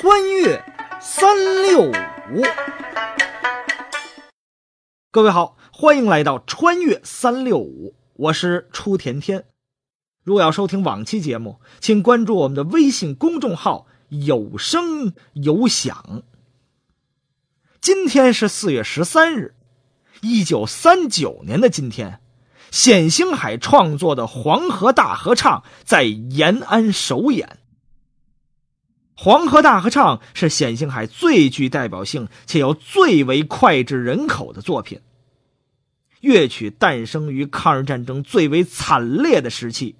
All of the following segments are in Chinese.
穿越三六五，各位好，欢迎来到穿越三六五，我是初甜甜。若要收听往期节目，请关注我们的微信公众号“有声有响”。今天是四月十三日，一九三九年的今天，冼星海创作的《黄河大合唱》在延安首演。《黄河大合唱》是冼星海最具代表性且又最为脍炙人口的作品。乐曲诞生于抗日战争最为惨烈的时期。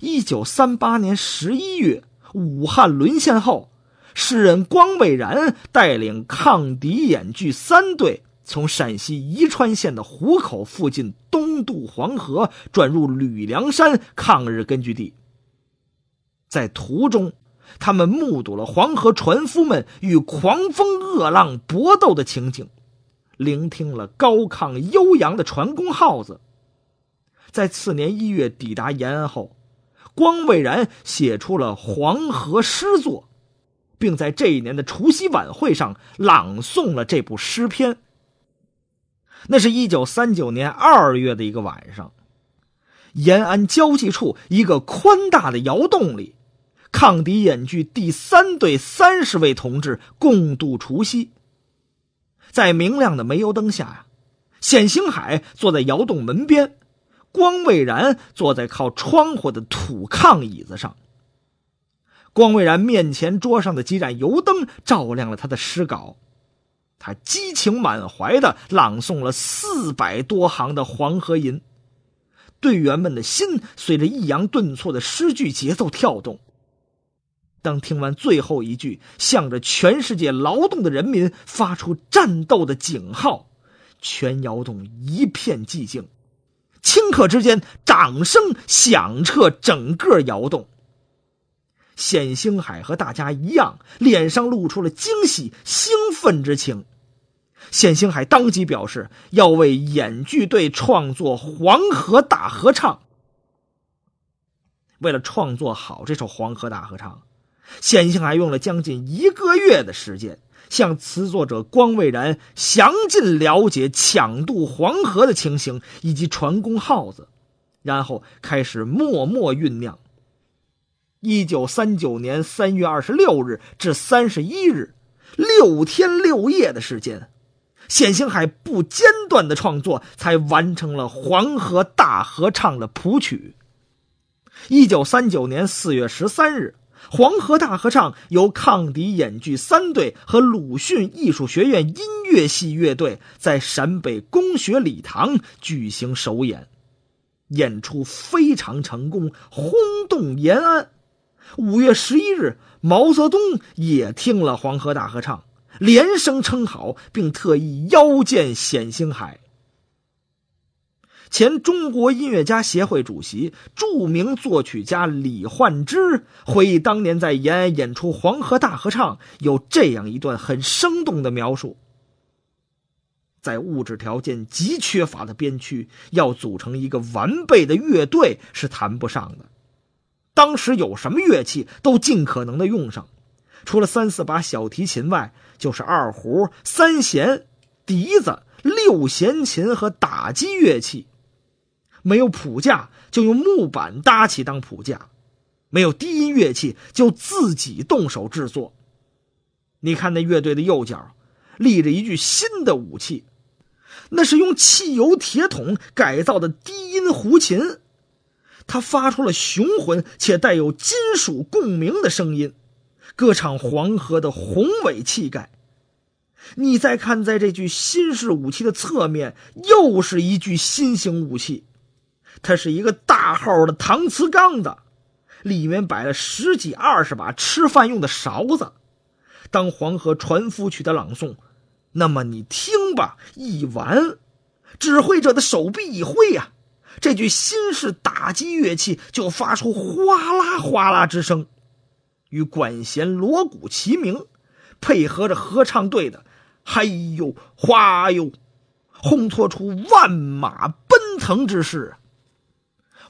一九三八年十一月，武汉沦陷后，诗人光蔚然带领抗敌演剧三队，从陕西宜川县的湖口附近东渡黄河，转入吕梁山抗日根据地。在途中。他们目睹了黄河船夫们与狂风恶浪搏斗的情景，聆听了高亢悠扬的船工号子。在次年一月抵达延安后，光蔚然写出了《黄河诗作》，并在这一年的除夕晚会上朗诵了这部诗篇。那是一九三九年二月的一个晚上，延安交际处一个宽大的窑洞里。抗敌演剧第三队三十位同志共度除夕。在明亮的煤油灯下呀，冼星海坐在窑洞门边，光蔚然坐在靠窗户的土炕椅子上。光蔚然面前桌上的几盏油灯照亮了他的诗稿，他激情满怀的朗诵了四百多行的《黄河吟》，队员们的心随着抑扬顿挫的诗句节奏跳动。当听完最后一句，向着全世界劳动的人民发出战斗的警号，全窑洞一片寂静，顷刻之间，掌声响彻整个窑洞。冼星海和大家一样，脸上露出了惊喜、兴奋之情。冼星海当即表示要为演剧队创作《黄河大合唱》。为了创作好这首《黄河大合唱》。冼星海用了将近一个月的时间，向词作者光未然详尽了解抢渡黄河的情形以及船工号子，然后开始默默酝酿。一九三九年三月二十六日至三十一日，六天六夜的时间，冼星海不间断的创作，才完成了《黄河大合唱》的谱曲。一九三九年四月十三日。黄河大合唱由抗敌演剧三队和鲁迅艺术学院音乐系乐队在陕北工学礼堂举行首演，演出非常成功，轰动延安。五月十一日，毛泽东也听了黄河大合唱，连声称好，并特意邀见冼星海。前中国音乐家协会主席、著名作曲家李焕之回忆当年在延安演出《黄河大合唱》，有这样一段很生动的描述：在物质条件极缺乏的边区，要组成一个完备的乐队是谈不上的。当时有什么乐器都尽可能的用上，除了三四把小提琴外，就是二胡、三弦、笛子、六弦琴和打击乐器。没有谱架，就用木板搭起当谱架；没有低音乐器，就自己动手制作。你看那乐队的右脚，立着一具新的武器，那是用汽油铁桶改造的低音胡琴，它发出了雄浑且带有金属共鸣的声音，歌唱黄河的宏伟气概。你再看，在这具新式武器的侧面，又是一具新型武器。它是一个大号的搪瓷缸子，里面摆了十几二十把吃饭用的勺子。当黄河船夫曲的朗诵，那么你听吧，一完，指挥者的手臂一挥呀，这具新式打击乐器就发出哗啦哗啦之声，与管弦锣鼓齐鸣，配合着合唱队的嗨呦哗呦，烘托出万马奔腾之势。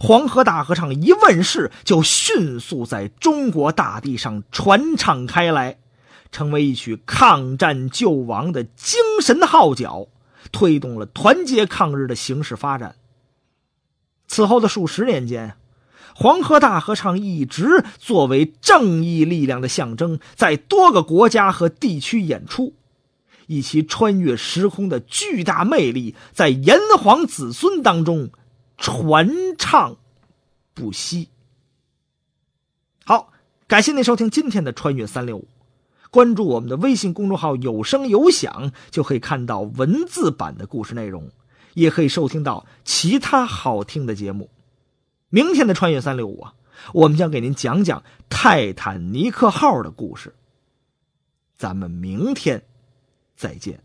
黄河大合唱一问世，就迅速在中国大地上传唱开来，成为一曲抗战救亡的精神号角，推动了团结抗日的形势发展。此后的数十年间，黄河大合唱一直作为正义力量的象征，在多个国家和地区演出，以其穿越时空的巨大魅力，在炎黄子孙当中。传唱不息。好，感谢您收听今天的《穿越三六五》，关注我们的微信公众号“有声有响”，就可以看到文字版的故事内容，也可以收听到其他好听的节目。明天的《穿越三六五》啊，我们将给您讲讲泰坦尼克号的故事。咱们明天再见。